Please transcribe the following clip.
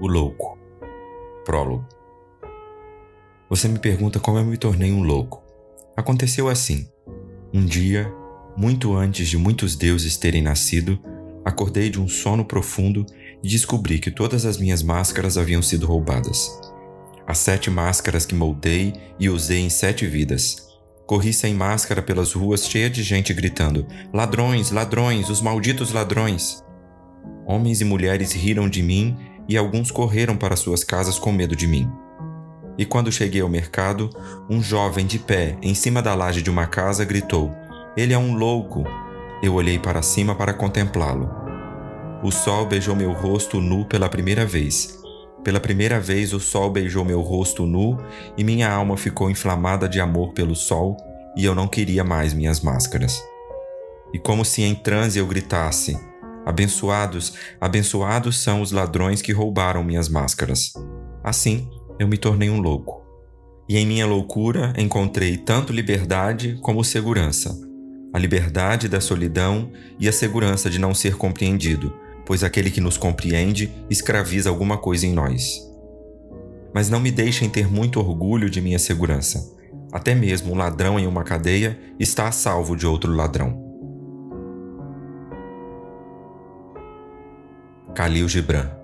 O louco. Prólogo. Você me pergunta como eu me tornei um louco. Aconteceu assim. Um dia, muito antes de muitos deuses terem nascido, acordei de um sono profundo e descobri que todas as minhas máscaras haviam sido roubadas. As sete máscaras que moldei e usei em sete vidas. Corri sem máscara pelas ruas cheia de gente gritando: Ladrões, ladrões, os malditos ladrões! Homens e mulheres riram de mim e alguns correram para suas casas com medo de mim. E quando cheguei ao mercado, um jovem de pé em cima da laje de uma casa gritou: Ele é um louco! Eu olhei para cima para contemplá-lo. O sol beijou meu rosto nu pela primeira vez. Pela primeira vez, o sol beijou meu rosto nu e minha alma ficou inflamada de amor pelo sol e eu não queria mais minhas máscaras. E como se em transe eu gritasse: Abençoados, abençoados são os ladrões que roubaram minhas máscaras. Assim, eu me tornei um louco. E em minha loucura encontrei tanto liberdade como segurança. A liberdade da solidão e a segurança de não ser compreendido, pois aquele que nos compreende escraviza alguma coisa em nós. Mas não me deixem ter muito orgulho de minha segurança. Até mesmo um ladrão em uma cadeia está a salvo de outro ladrão. Khalil Gibran